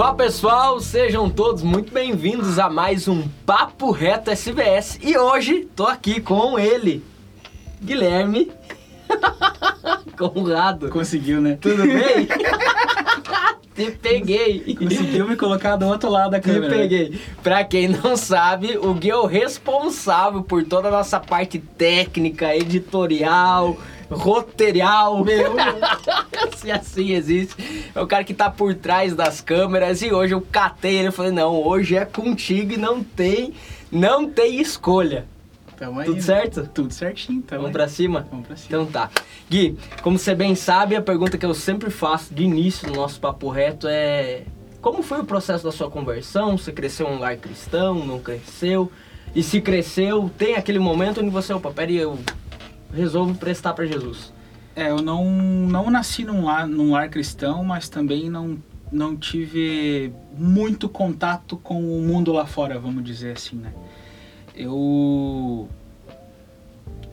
Fala pessoal, sejam todos muito bem-vindos a mais um Papo Reto SBS e hoje tô aqui com ele, Guilherme Conrado. Conseguiu, né? Tudo bem? Te peguei. Conseguiu me colocar do outro lado da Te câmera. peguei. Pra quem não sabe, o Gui é o responsável por toda a nossa parte técnica, editorial, roteirial. Meu. Se assim existe. É o cara que tá por trás das câmeras e hoje eu catei ele e falei, não, hoje é contigo e não tem, não tem escolha. Tamo aí, Tudo né? certo? Tudo certinho, tamo Vamos aí. pra cima? Vamos pra cima. Então tá. Gui, como você bem sabe, a pergunta que eu sempre faço de início no nosso papo reto é como foi o processo da sua conversão? Você cresceu em um lar cristão, não cresceu? E se cresceu, tem aquele momento onde você, opa, peraí, eu resolvo prestar pra Jesus. É, eu não, não nasci num lar, num lar cristão, mas também não, não tive muito contato com o mundo lá fora, vamos dizer assim, né? Eu...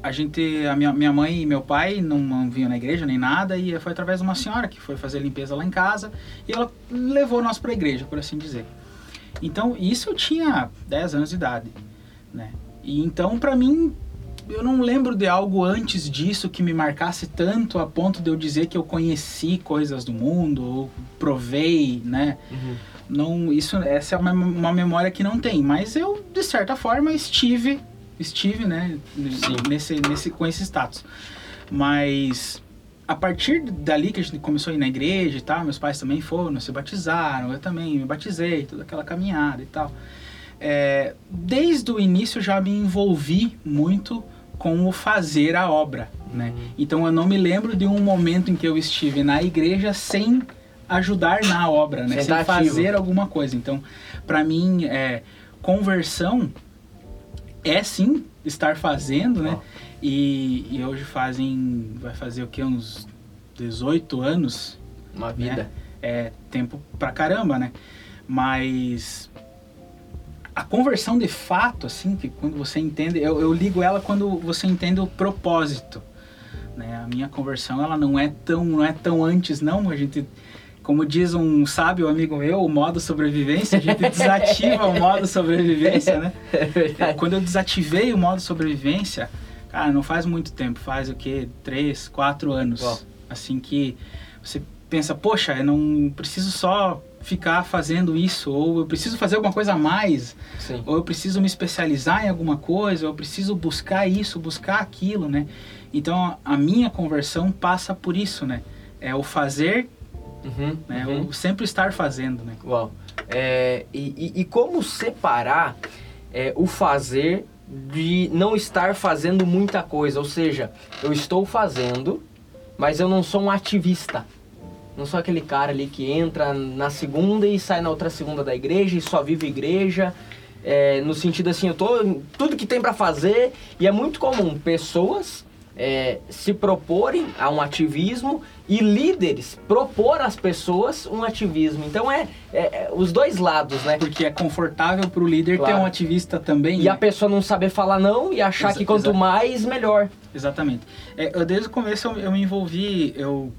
A gente, a minha, minha mãe e meu pai não, não vinham na igreja nem nada, e foi através de uma senhora que foi fazer limpeza lá em casa, e ela levou nós pra igreja, por assim dizer. Então, isso eu tinha 10 anos de idade, né? E então, pra mim, eu não lembro de algo antes disso que me marcasse tanto a ponto de eu dizer que eu conheci coisas do mundo ou provei, né? Não, isso, essa é uma, uma memória que não tem, mas eu de certa forma estive, estive, né? Sim. Nesse, nesse, com esse status. Mas a partir dali que a gente começou a ir na igreja e tal, meus pais também foram, se batizaram, eu também me batizei, toda aquela caminhada e tal. É, desde o início já me envolvi muito com o fazer a obra, né? Uhum. Então eu não me lembro de um momento em que eu estive na igreja sem ajudar na obra, né? Sem fazer alguma coisa. Então, para mim, é, conversão é sim estar fazendo, né? E, e hoje fazem, vai fazer o que, uns 18 anos, Uma vida. é tempo pra caramba, né? Mas a conversão de fato, assim, que quando você entende, eu, eu ligo ela quando você entende o propósito, né? A minha conversão, ela não é tão, não é tão antes, não. A gente, como diz um sábio amigo meu, o modo sobrevivência, a gente desativa o modo sobrevivência, né? É. Quando eu desativei o modo sobrevivência, cara, não faz muito tempo, faz o que? Três, quatro anos. Uau. Assim que você pensa, poxa, eu não preciso só ficar fazendo isso, ou eu preciso fazer alguma coisa a mais, Sim. ou eu preciso me especializar em alguma coisa, ou eu preciso buscar isso, buscar aquilo, né? Então a minha conversão passa por isso, né? É o fazer, Uhum, né? uhum. O sempre estar fazendo, né? Uau. É, e, e- como separar é, o fazer de não estar fazendo muita coisa? Ou seja, eu estou fazendo, mas eu não sou um ativista. Não sou aquele cara ali que entra na segunda e sai na outra segunda da igreja e só vive igreja. É, no sentido assim, eu tô tudo que tem pra fazer e é muito comum pessoas é, se proporem a um ativismo e líderes propor às pessoas um ativismo. Então é, é- é os dois lados, né? Porque é confortável para o líder Claro. ter um ativista também. E né? a pessoa não saber falar não e achar Exa- que quanto mais, melhor. Exatamente. É, eu, desde o começo eu, eu me envolvi, eu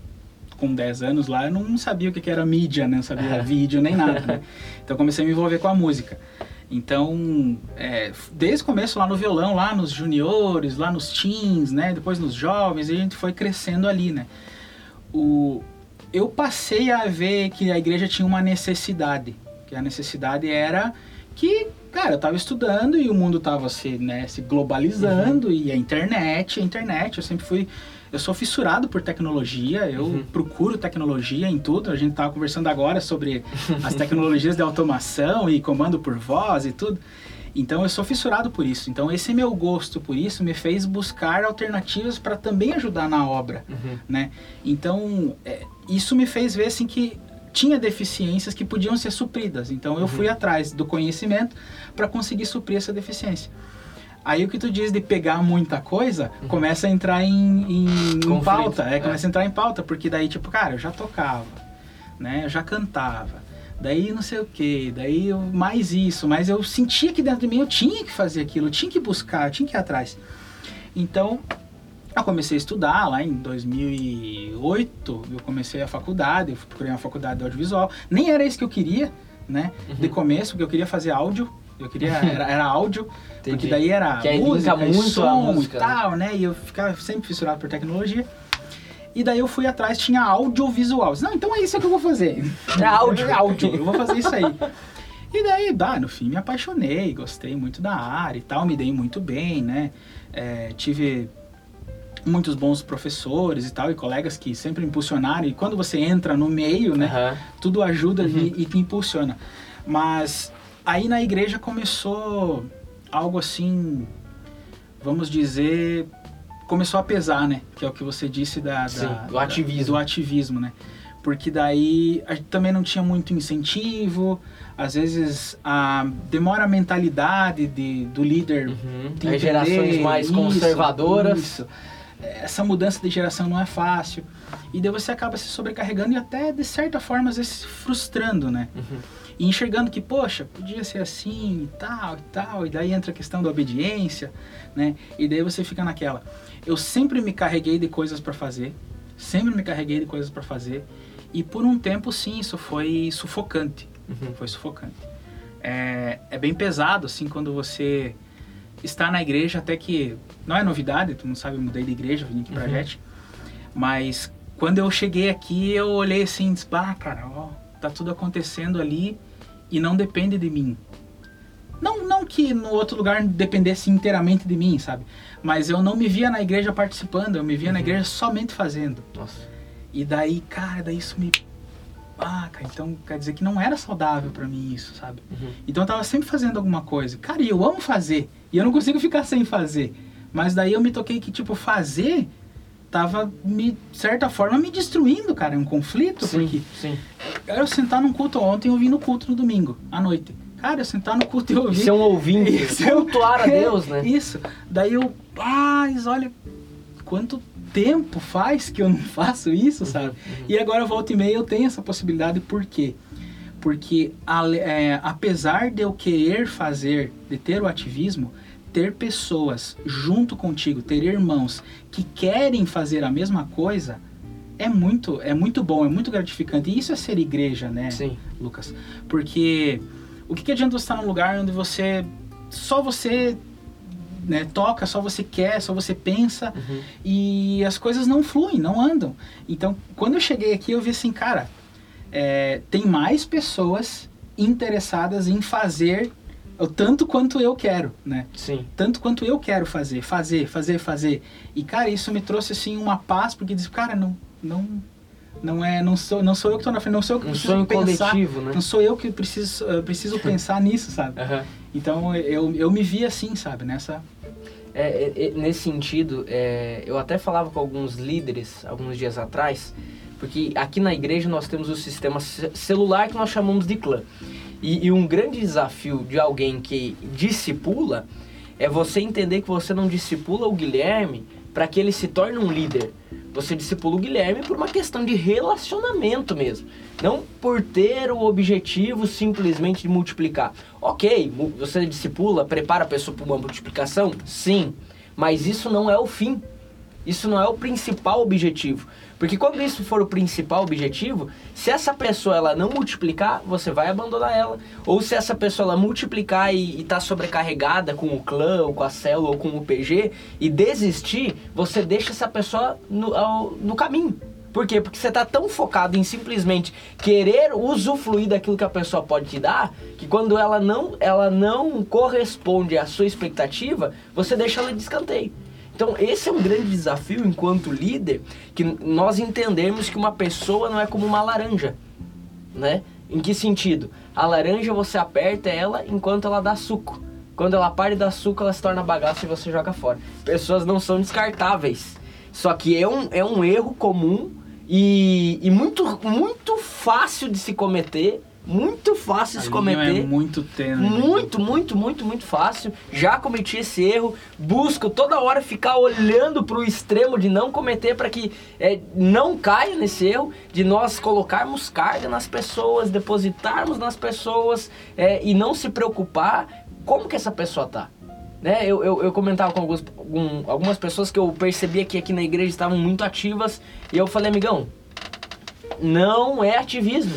com 10 anos lá, eu não sabia o que que era mídia, né? Não sabia vídeo nem nada, né? Então comecei a me envolver com a música. Então, é, desde o começo lá no violão, lá nos juniores, lá nos teens, né? Depois nos jovens, e a gente foi crescendo ali, né? O, eu passei a ver que a igreja tinha uma necessidade. Que a necessidade era que, cara, eu tava estudando e o mundo tava se, né, se globalizando e a internet, a internet, eu sempre fui eu sou fissurado por tecnologia, eu Uhum. procuro tecnologia em tudo. A gente tava conversando agora sobre as tecnologias de automação e comando por voz e tudo. Então eu sou fissurado por isso. Então esse meu gosto por isso me fez buscar alternativas para também ajudar na obra, né? Então é, isso me fez ver assim que tinha deficiências que podiam ser supridas. Então eu Uhum. fui atrás do conhecimento para conseguir suprir essa deficiência. Aí o que tu diz de pegar muita coisa, começa a entrar em, em, em Uhum. Pauta. É, é. começa a entrar em pauta, porque daí, tipo, cara, eu já tocava, né? Eu já cantava. Daí não sei o que, daí eu, mais isso, mas eu sentia que dentro de mim eu tinha que fazer aquilo, eu tinha que buscar, eu tinha que ir atrás. Então, Eu comecei a estudar lá em 2008, eu comecei a faculdade, eu procurei uma faculdade de audiovisual. Nem era isso que eu queria, né? Uhum. De começo, porque eu queria fazer áudio. Eu queria, era, era áudio, porque daí era Que aí música, muito som música, e né? tal, né? E eu ficava sempre fissurado por tecnologia. E daí eu fui atrás, tinha audiovisual. Disse, Não, então é isso que eu vou fazer. É áudio. É áudio, eu vou fazer isso aí. E daí, bah, no fim me apaixonei, gostei muito da área e tal, me dei muito bem, né? É, tive muitos bons professores e tal, e colegas que sempre impulsionaram. E quando você entra no meio, né? Aham. tudo ajuda Uhum. e, e te impulsiona. Mas aí na igreja começou algo assim, vamos dizer, começou a pesar, né? Que é o que você disse da, da- Sim, do da- ativismo. do ativismo, né? Porque daí também não tinha muito incentivo, às vezes a, demora a mentalidade de, do líder Uhum. de As gerações mais isso, conservadoras. isso. Essa mudança de geração não é fácil. E daí você acaba se sobrecarregando e até, de certa forma, às vezes se frustrando, né? Uhum. E enxergando que, poxa, podia ser assim e tal e tal. E daí entra a questão da obediência, né? E daí você fica naquela. Eu sempre me carreguei de coisas para fazer. Sempre me carreguei de coisas para fazer. E por um tempo, sim, isso foi sufocante Uhum. foi sufocante. É, é bem pesado, assim, quando você está na igreja, até que não é novidade, tu não sabe, eu mudei de igreja, vim aqui pra Uhum. Jet, mas quando eu cheguei aqui, eu olhei assim disse, ah, cara, ó, tá tudo acontecendo ali e não depende de mim. Não, não que no outro lugar dependesse inteiramente de mim, sabe? Mas eu não me via na igreja participando, eu me via na Uhum. igreja somente fazendo. Nossa. E daí, cara, daí isso me. Ah, cara, então quer dizer que não era saudável pra mim isso, sabe? Uhum. Então eu tava sempre fazendo alguma coisa. Cara, e eu amo fazer. E eu não consigo ficar sem fazer. Mas daí eu me toquei que, tipo, fazer tava, me, de certa forma, me destruindo, cara. É um conflito, porque Sim, sim. eu sentar num culto ontem, eu vim no culto no domingo, à noite. Cara, eu sentar no culto e ouvir. Ser um ouvinte, Isso, eu- cultuar a Deus, né? Isso. Daí eu, mas olha, quanto tempo faz que eu não faço isso, sabe? uhum. E agora volta e meia eu tenho essa possibilidade, por quê? Porque ale- é, apesar de eu querer fazer, de ter o ativismo, ter pessoas junto contigo, ter irmãos que querem fazer a mesma coisa, é muito, é muito bom, é muito gratificante. E isso é ser igreja, né? Sim. Lucas. Porque o que, que adianta você estar num lugar onde você. só você né, toca, só você quer, só você pensa Uhum. e as coisas não fluem, não andam. Então, quando eu cheguei aqui, eu vi assim, cara, é, tem mais pessoas interessadas em fazer o tanto quanto eu quero, né? Sim. Tanto quanto eu quero fazer, fazer, fazer, fazer. E cara, isso me trouxe assim uma paz porque diz, cara, não, não, não é, não sou, não sou eu que estou na frente, não sou eu que Um preciso sonho pensar, coletivo, né? não sou eu que preciso, preciso pensar nisso, sabe? Aham. Então eu, eu me vi assim, sabe? Nessa. É, é, é, nesse sentido, é, eu até falava com alguns líderes alguns dias atrás, porque aqui na igreja nós temos o sistema ce- celular que nós chamamos de clã. E, e um grande desafio de alguém que discipula é você entender que você não discipula o Guilherme para que ele se torne um líder. Você discipula o Guilherme por uma questão de relacionamento mesmo. Não por ter o objetivo simplesmente de multiplicar. Ok, você discipula, prepara a pessoa para uma multiplicação? Sim. Mas isso não é o fim. Isso não é o principal objetivo. Porque quando isso for o principal objetivo, se essa pessoa ela não multiplicar, você vai abandonar ela. Ou se essa pessoa ela multiplicar e está sobrecarregada com o clã, ou com a célula, ou com o PG, e desistir, você deixa essa pessoa no, ao- no caminho. Por quê? Porque você está tão focado em simplesmente querer usufruir daquilo que a pessoa pode te dar, que quando ela não, ela não corresponde à sua expectativa, você deixa ela de escanteio. Então, esse é um grande desafio enquanto líder, que nós entendermos que uma pessoa não é como uma laranja, né? Em que sentido? A laranja você aperta ela enquanto ela dá suco. Quando ela para de dar suco, ela se torna bagaço e você joga fora. Pessoas não são descartáveis. Só que é um, é um erro comum e, e muito, muito fácil de se cometer. Muito fácil de se a linha cometer. é muito tênue. né? Muito, muito, muito, muito fácil. Já cometi esse erro. Busco toda hora ficar olhando para o extremo de não cometer para que é, não caia nesse erro de nós colocarmos carga nas pessoas, depositarmos nas pessoas é, e não se preocupar como que essa pessoa tá. Né? Eu, eu, eu comentava com alguns, algum, algumas pessoas que eu percebia que aqui na igreja estavam muito ativas e eu falei, amigão, não é ativismo.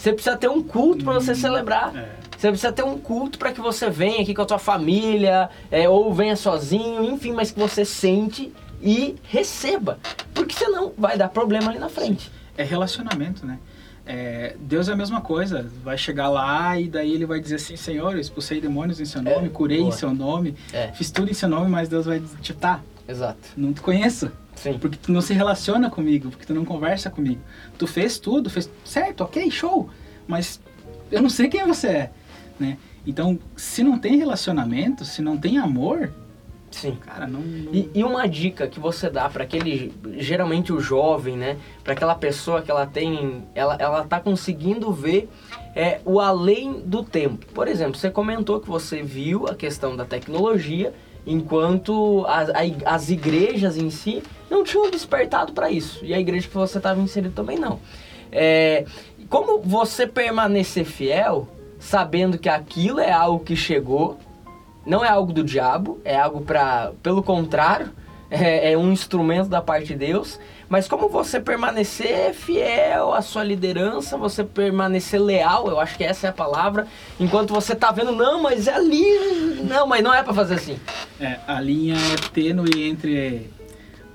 Você precisa ter um culto para você celebrar. É. Você precisa ter um culto para que você venha aqui com a tua família, é, ou venha sozinho, enfim, mas que você sente e receba. Porque senão vai dar problema ali na frente. É relacionamento, né? É, Deus é a mesma coisa. Vai chegar lá e daí ele vai dizer assim: Senhor, eu expulsei demônios em seu nome, É, curei boa. em seu nome, É. fiz tudo em seu nome, mas Deus vai dizer: tá, Exato. não te conheço. Sim. Porque tu não se relaciona comigo, porque tu não conversa comigo. Tu fez tudo, fez certo, ok, show. Mas eu não sei quem você é, né? Então, se não tem relacionamento, se não tem amor, Sim. cara, não. não- E, e uma dica que você dá para aquele, geralmente o jovem, né? Para aquela pessoa que ela tem, ela, ela tá conseguindo ver é, o além do tempo. Por exemplo, você comentou que você viu a questão da tecnologia, enquanto as, as igrejas em si não tinham despertado para isso. E a igreja que você estava inserido também não. É, como você permanecer fiel, sabendo que aquilo é algo que chegou, não é algo do diabo, é algo para, pelo contrário, é, é um instrumento da parte de Deus. Mas como você permanecer fiel à sua liderança, você permanecer leal, eu acho que essa é a palavra, enquanto você tá vendo, não, mas é ali, não, mas não é para fazer assim. É, a linha é tênue entre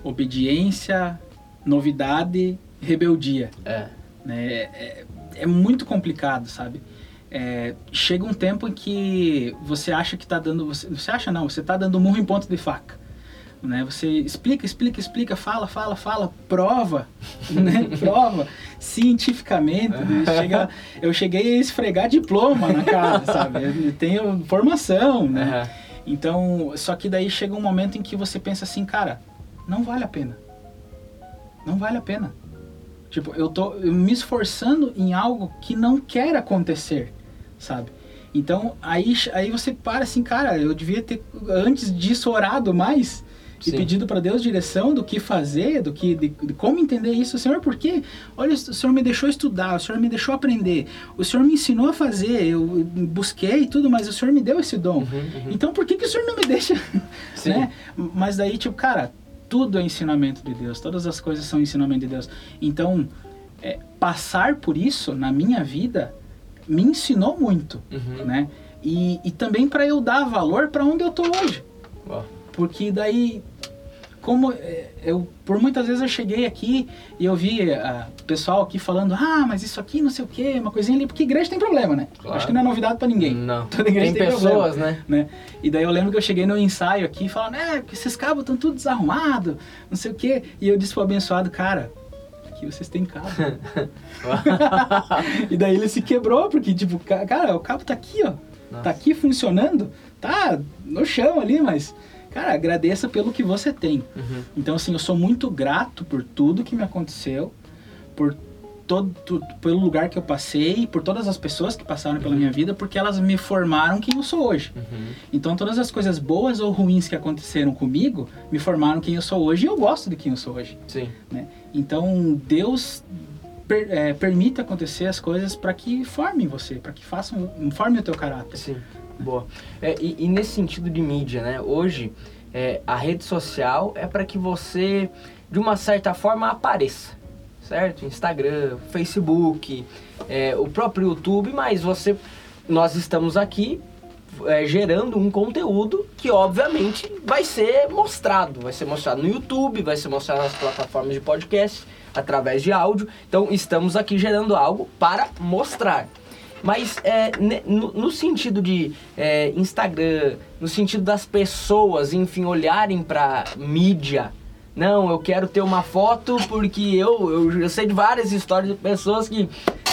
obediência, novidade rebeldia. É, né? É, é muito complicado, sabe? É, chega um tempo em que você acha que tá dando. Você, você acha não, você tá dando murro em ponto de faca. Né? Você explica, explica, explica, fala, fala, fala, prova, né? prova cientificamente. né? Chega, eu cheguei a esfregar diploma na cara, sabe? Eu tenho formação, né? Aham. Então, só que daí chega um momento em que você pensa assim, cara, não vale a pena. Não vale a pena. Tipo, eu tô me esforçando em algo que não quer acontecer, sabe? Então, aí, aí você para assim, cara, eu devia ter antes disso orado mais e Sim. pedido para Deus direção do que fazer, do que de, de como entender isso, Senhor, por quê? Olha, o Senhor me deixou estudar, o Senhor me deixou aprender, o Senhor me ensinou a fazer, eu busquei e tudo, mas o Senhor me deu esse dom. Uhum, uhum. Então por que, que o senhor não me deixa? Sim. né? Mas daí, tipo, cara, tudo é ensinamento de Deus, todas as coisas são ensinamento de Deus. Então, é, passar por isso na minha vida me ensinou muito, Uhum. né? E, e também para eu dar valor para onde eu tô hoje. Ó, Porque daí, como é, eu, por muitas vezes eu cheguei aqui e eu vi ah, pessoal aqui falando, ah, mas isso aqui não sei o que, uma coisinha ali, porque igreja tem problema, né? Claro. Acho que não é novidade para ninguém. Não. Toda igreja Tem tem problema pessoas, né? né? E daí eu lembro que eu cheguei no ensaio aqui falando, é, porque esses cabos estão tudo desarrumados, não sei o quê. E eu disse pro abençoado, cara, aqui vocês têm cabo. e daí ele se quebrou, porque, tipo, ca- cara, o cabo tá aqui, ó. Nossa. Tá aqui funcionando, tá no chão ali, mas, cara, agradeça pelo que você tem. Uhum. Então, assim, eu sou muito grato por tudo que me aconteceu, por todo, pelo lugar que eu passei, por todas as pessoas que passaram pela minha vida, porque elas me formaram quem eu sou hoje. Uhum. Então todas as coisas boas ou ruins que aconteceram comigo me formaram quem eu sou hoje e eu gosto de quem eu sou hoje. Sim. Né? Então Deus per, é, permite acontecer as coisas para que formem você, para que façam, formem o teu caráter. Sim, boa. É, e, e nesse sentido de mídia, né? Hoje, é, a rede social é para que você, de uma certa forma, apareça. Certo? Instagram, Facebook, é, o próprio YouTube, mas você. Nós estamos aqui é, gerando um conteúdo que obviamente vai ser mostrado. Vai ser mostrado no YouTube, vai ser mostrado nas plataformas de podcast, através de áudio. Então estamos aqui gerando algo para mostrar. Mas é, no, no sentido de é, Instagram, no sentido das pessoas, enfim, olharem para mídia. Não, eu quero ter uma foto porque eu, eu, eu sei de várias histórias de pessoas que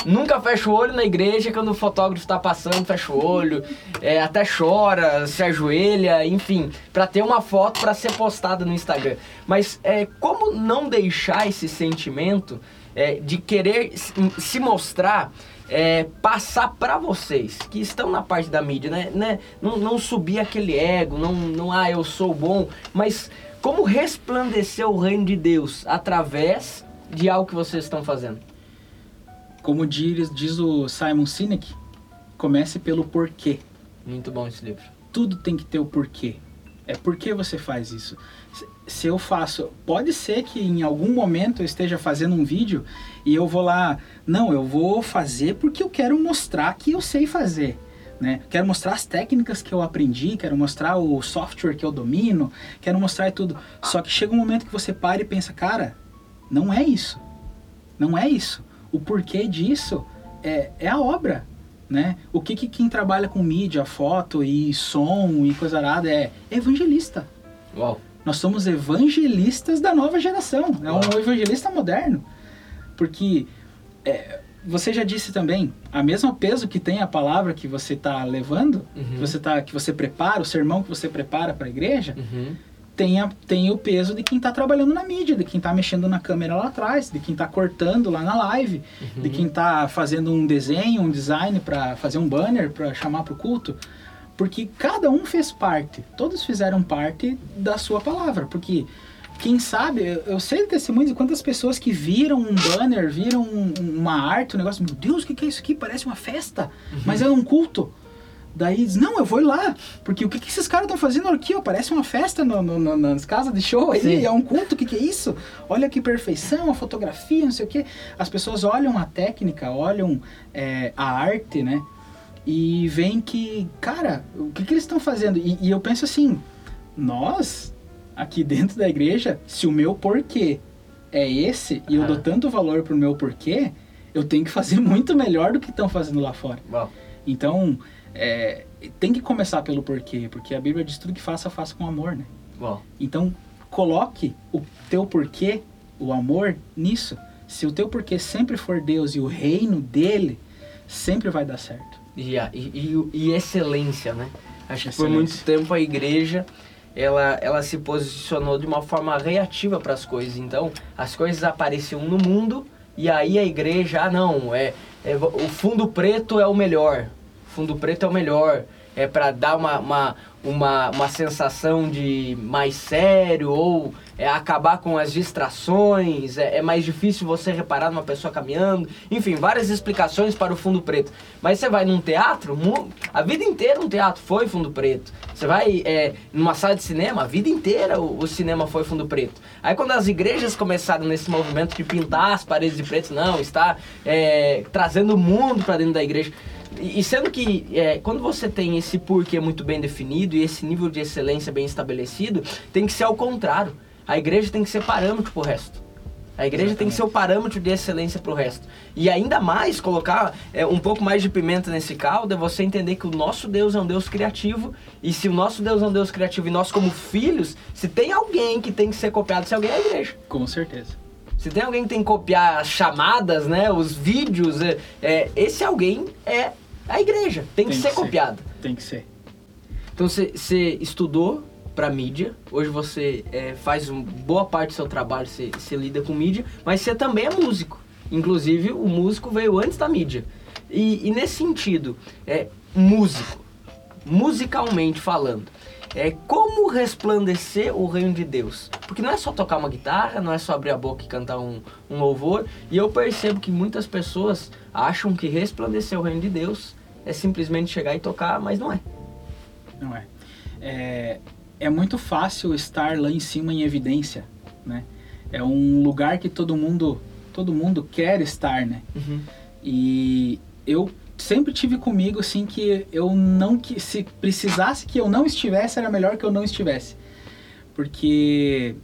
nunca fecha o olho na igreja quando o fotógrafo está passando, fecha o olho, é, até chora, se ajoelha, enfim, para ter uma foto para ser postada no Instagram. Mas é, como não deixar esse sentimento é, de querer se mostrar é, passar para vocês que estão na parte da mídia, né? né? Não, não subir aquele ego, não, não, ah, eu sou bom, mas como resplandecer o reino de Deus através de algo que vocês estão fazendo? Como diz, diz o Simon Sinek, comece pelo porquê. Muito bom esse livro. Tudo tem que ter o porquê. É por que você faz isso. Se- eu faço, pode ser que em algum momento eu esteja fazendo um vídeo e eu vou lá, não, eu vou fazer porque eu quero mostrar que eu sei fazer. Né? Quero mostrar as técnicas que eu aprendi, quero mostrar o software que eu domino, quero mostrar tudo. Só que chega um momento que você para e pensa, cara, não é isso. Não é isso. O porquê disso é, é a obra. Né? O que, que quem trabalha com mídia, foto e som e coisa arada é evangelista. Uau. Nós somos evangelistas da nova geração. É um evangelista moderno. Porque é, você já disse também, a mesmo peso que tem a palavra que você está levando, Uhum. que, você tá, que você prepara, o sermão que você prepara para a igreja, Uhum. tem, a- tem o peso de quem está trabalhando na mídia, de quem está mexendo na câmera lá atrás, de quem está cortando lá na live, de quem está fazendo um desenho, um design para fazer um banner para chamar para o culto. Porque cada um fez parte, todos fizeram parte da sua palavra. Porque quem sabe, eu, sei de testemunhos de quantas pessoas que viram um banner, viram um- uma arte, um negócio, meu Deus, o que, que é isso aqui? Parece uma festa, mas é um culto. Daí diz, não, eu vou ir lá, porque o que, que esses caras estão fazendo aqui? Ó, parece uma festa no, no- no- nas casas de show aí, Sim. é um culto, o que, que é isso? Olha que perfeição, a fotografia, não sei o que. As pessoas olham a técnica, olham é, a arte, né? E veem que, cara, o que, que eles estão fazendo? E, e eu penso assim, nós, aqui dentro da igreja, se o meu porquê é esse, e eu dou tanto valor pro meu porquê, eu tenho que fazer muito melhor do que estão fazendo lá fora. Uau. Então, é, tem que começar pelo porquê, porque a Bíblia diz tudo que faça, faça com amor, né? Uau. Então, coloque o teu porquê, o amor, nisso. Se o teu porquê sempre for Deus e o reino dele, sempre vai dar certo. E, e, e, excelência, né? Acho que por muito tempo a igreja ela, ela se posicionou de uma forma reativa para as coisas. Então, as coisas apareciam no mundo e aí a igreja, ah não, é, é o fundo preto é o melhor. O fundo preto é o melhor. É para dar uma, uma, uma, uma sensação de mais sério ou é acabar com as distrações, é, é mais difícil você reparar numa pessoa caminhando. Enfim, várias explicações para o fundo preto. Mas você vai num teatro, a vida inteira um teatro foi fundo preto. Você vai é, numa sala de cinema, a vida inteira o, o cinema foi fundo preto. Aí quando as igrejas começaram nesse movimento de pintar as paredes de preto, não, está é, trazendo o mundo para dentro da igreja. E e sendo que é, quando você tem esse porquê muito bem definido e esse nível de excelência bem estabelecido, tem que ser ao contrário. A igreja tem que ser parâmetro pro resto. A igreja tem que ser o parâmetro de excelência pro resto. E ainda mais colocar é, um pouco mais de pimenta nesse caldo é você entender que o nosso Deus é um Deus criativo. E se o nosso Deus é um Deus criativo e nós, como filhos, se tem alguém que tem que ser copiado, se alguém é a igreja. Com certeza. Se tem alguém que tem que copiar as chamadas, né, os vídeos, é, é, esse alguém é a igreja. Tem que Tem ser que ser. copiada. Tem que ser. Então você estudou para mídia, hoje você é, faz boa parte do seu trabalho, você, você lida com mídia, mas você também é músico. Inclusive, o músico veio antes da mídia. E, e nesse sentido, é músico, musicalmente falando, é como resplandecer o reino de Deus. Porque não é só tocar uma guitarra, não é só abrir a boca e cantar um, um louvor. E eu percebo que muitas pessoas acham que resplandecer o reino de Deus é simplesmente chegar e tocar, mas não é. Não é. é. É muito fácil estar lá em cima em evidência, né? É um lugar que todo mundo, todo mundo quer estar, né? Uhum. E eu sempre tive comigo assim que eu não que se precisasse que eu não estivesse era melhor que eu não estivesse, porque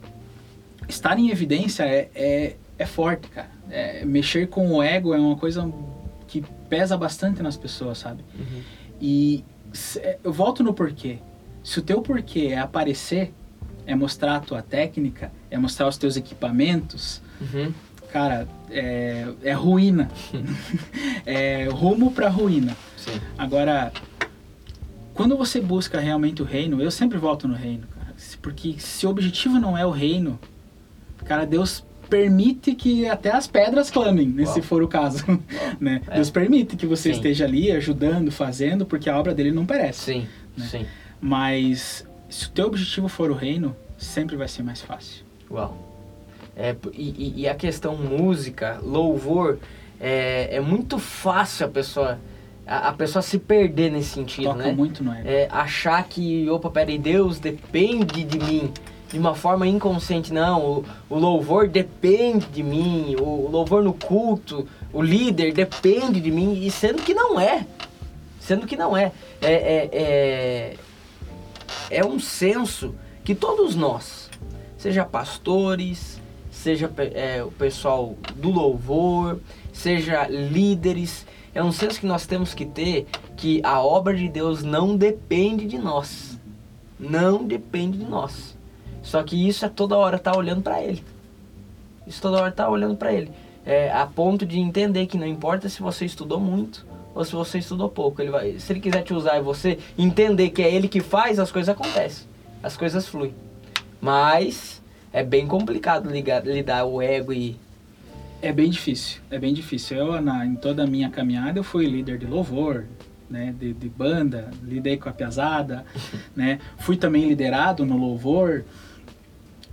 estar em evidência é, é, é forte, cara. É, mexer com o ego é uma coisa que pesa bastante nas pessoas, sabe? Uhum. E se- eu volto no porquê. Se o teu porquê é aparecer, é mostrar a tua técnica, é mostrar os teus equipamentos, Uhum. cara, é, é ruína. é rumo pra ruína. Sim. Agora, quando você busca realmente o reino, eu sempre volto no reino, cara. Porque se o objetivo não é o reino, cara, Deus permite que até as pedras clamem, né, se for o caso. né? É. Deus permite que você Sim. esteja ali ajudando, fazendo, porque a obra dele não perece. Sim, Né? sim. Mas se o teu objetivo for o reino, sempre vai ser mais fácil. Uau. É, e, e- a questão música, louvor, é, é muito fácil a pessoa a, a pessoa se perder nesse sentido, Toca né? muito no ego. É, achar que, opa, peraí, Deus depende de mim de uma forma inconsciente. Não, o, o louvor depende de mim, o, louvor no culto, o líder depende de mim, e sendo que não é. Sendo que não é. É, é, é, é um senso que todos nós, seja pastores, seja é, o pessoal do louvor, seja líderes, é um senso que nós temos que ter que a obra de Deus não depende de nós. Não depende de nós. Só que isso é toda hora estar tá olhando para Ele. Isso toda hora tá olhando para Ele. É, a ponto de entender que não importa se você estudou muito ou se você estudou pouco. Ele vai, se Ele quiser te usar e você entender que é Ele que faz, as coisas acontecem. As coisas fluem. Mas é bem complicado ligar, lidar o ego e é bem difícil, é bem difícil. Eu, na, em toda a minha caminhada, eu fui líder de louvor, né, de, de banda, lidei com a piazada, né, fui também liderado no louvor.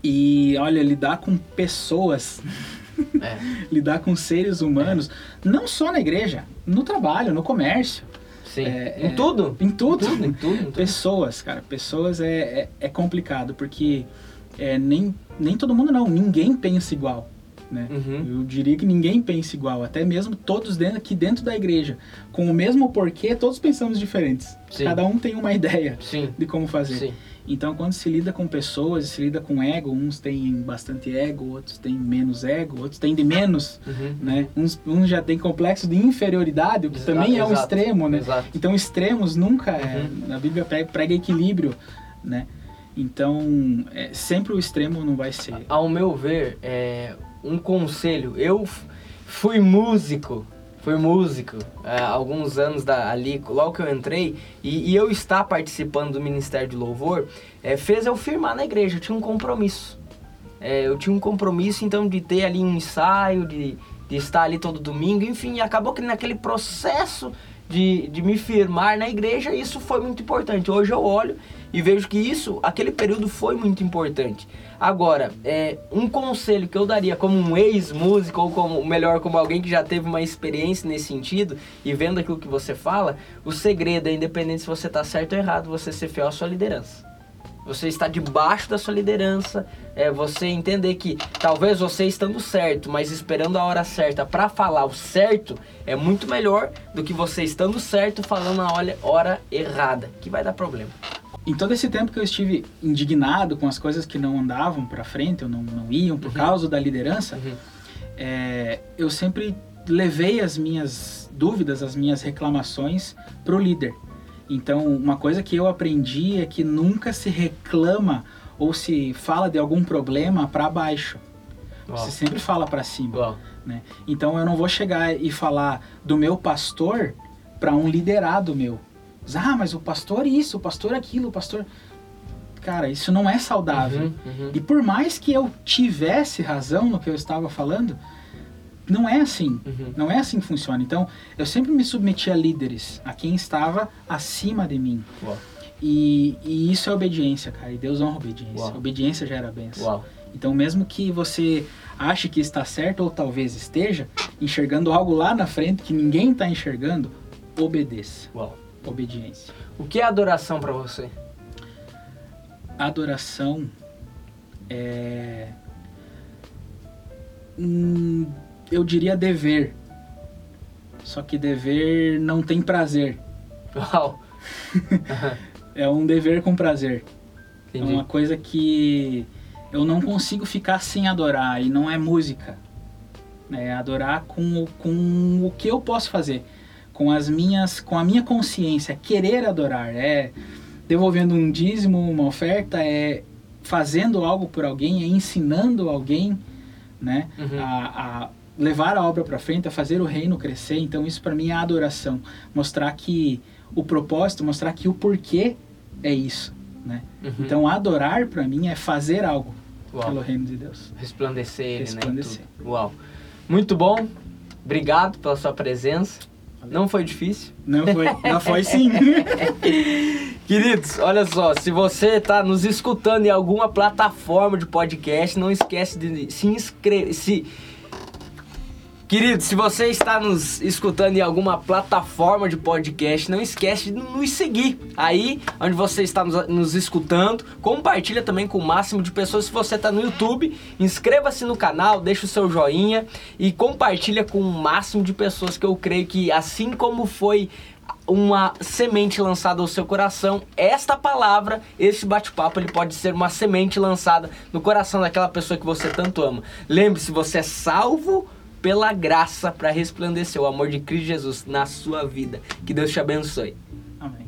E, olha, lidar com pessoas, é. lidar com seres humanos, é. não só na igreja, no trabalho, no comércio. Sim. É, em, tudo. Em tudo. Em tudo, em tudo, em tudo. Pessoas, cara, pessoas é, é, é complicado, porque é, nem, nem todo mundo não, ninguém pensa igual né? Uhum. Eu diria que ninguém pensa igual, até mesmo todos dentro, aqui dentro da igreja, com o mesmo porquê, todos pensamos diferentes. Sim. Cada um tem uma ideia Sim. de como fazer. Sim. Então, quando se lida com pessoas, se lida com ego, uns têm bastante ego, outros têm menos ego, outros têm de menos, uhum. né? Uns, uns já têm complexo de inferioridade, o que exato, também é um extremo, né? Exato. Então, extremos nunca é. Uhum. A Bíblia prega equilíbrio, né? Então, é, sempre o extremo não vai ser. Ao meu ver, é, um conselho. Eu fui músico, fui músico há alguns anos da, ali, logo que eu entrei, e, e eu estar participando do Ministério de Louvor é, fez eu firmar na igreja, eu tinha um compromisso. É, eu tinha um compromisso então de ter ali um ensaio, de, de estar ali todo domingo, enfim, acabou que naquele processo de, de me firmar na igreja, isso foi muito importante. Hoje eu olho e vejo que isso, aquele período foi muito importante. Agora, é, um conselho que eu daria como um ex-músico, ou como melhor, como alguém que já teve uma experiência nesse sentido, e vendo aquilo que você fala, o segredo é, independente se você está certo ou errado, você ser fiel à sua liderança. Você está debaixo da sua liderança, é você entender que talvez você estando certo, mas esperando a hora certa para falar o certo, é muito melhor do que você estando certo falando a hora, hora errada, que vai dar problema em todo esse tempo que eu estive indignado com as coisas que não andavam para frente, ou não, não iam por uhum. causa da liderança, uhum. é, eu sempre levei as minhas dúvidas, as minhas reclamações pro líder. Então, uma coisa que eu aprendi é que nunca se reclama ou se fala de algum problema para baixo. Uau. Você sempre fala para cima. Né? Então, eu não vou chegar e falar do meu pastor para um liderado meu. Ah, mas o pastor isso, o pastor aquilo, o pastor. Cara, isso não é saudável. Uhum, uhum. E por mais que eu tivesse razão no que eu estava falando, não é assim. Uhum. Não é assim que funciona. Então, eu sempre me submeti a líderes, a quem estava acima de mim. E, e, isso é obediência, cara. E Deus honra a obediência. Uau. Obediência gera bênção. Uau. Então, mesmo que você ache que está certo ou talvez esteja enxergando algo lá na frente que ninguém está enxergando, obedeça. Uau obediência. O que é adoração para você? Adoração é. Hum, eu diria dever. Só que dever não tem prazer. Uau! é um dever com prazer. Entendi. É uma coisa que eu não consigo ficar sem adorar e não é música. É adorar com, com o que eu posso fazer com as minhas, com a minha consciência, querer adorar, é devolvendo um dízimo, uma oferta, é fazendo algo por alguém, é ensinando alguém, né, uhum. a, a, levar a obra para frente, a fazer o reino crescer. Então isso para mim é adoração, mostrar que o propósito, mostrar que o porquê é isso, né? Uhum. Então adorar para mim é fazer algo Uau. pelo reino de Deus. Resplandecer, ele, né, Resplandecer. Né? Uau. Muito bom. Obrigado pela sua presença. Não foi difícil? Não foi, não foi sim. Queridos, olha só, se você está nos escutando em alguma plataforma de podcast, não esquece de se inscrever, se Querido, se você está nos escutando em alguma plataforma de podcast, não esquece de nos seguir aí onde você está nos, nos escutando. Compartilha também com o máximo de pessoas. Se você está no YouTube, inscreva-se no canal, deixa o seu joinha e compartilha com o máximo de pessoas que eu creio que assim como foi uma semente lançada ao seu coração, esta palavra, este bate-papo, ele pode ser uma semente lançada no coração daquela pessoa que você tanto ama. Lembre-se, você é salvo pela graça para resplandecer o amor de Cristo Jesus na sua vida. Que Deus te abençoe. Amém.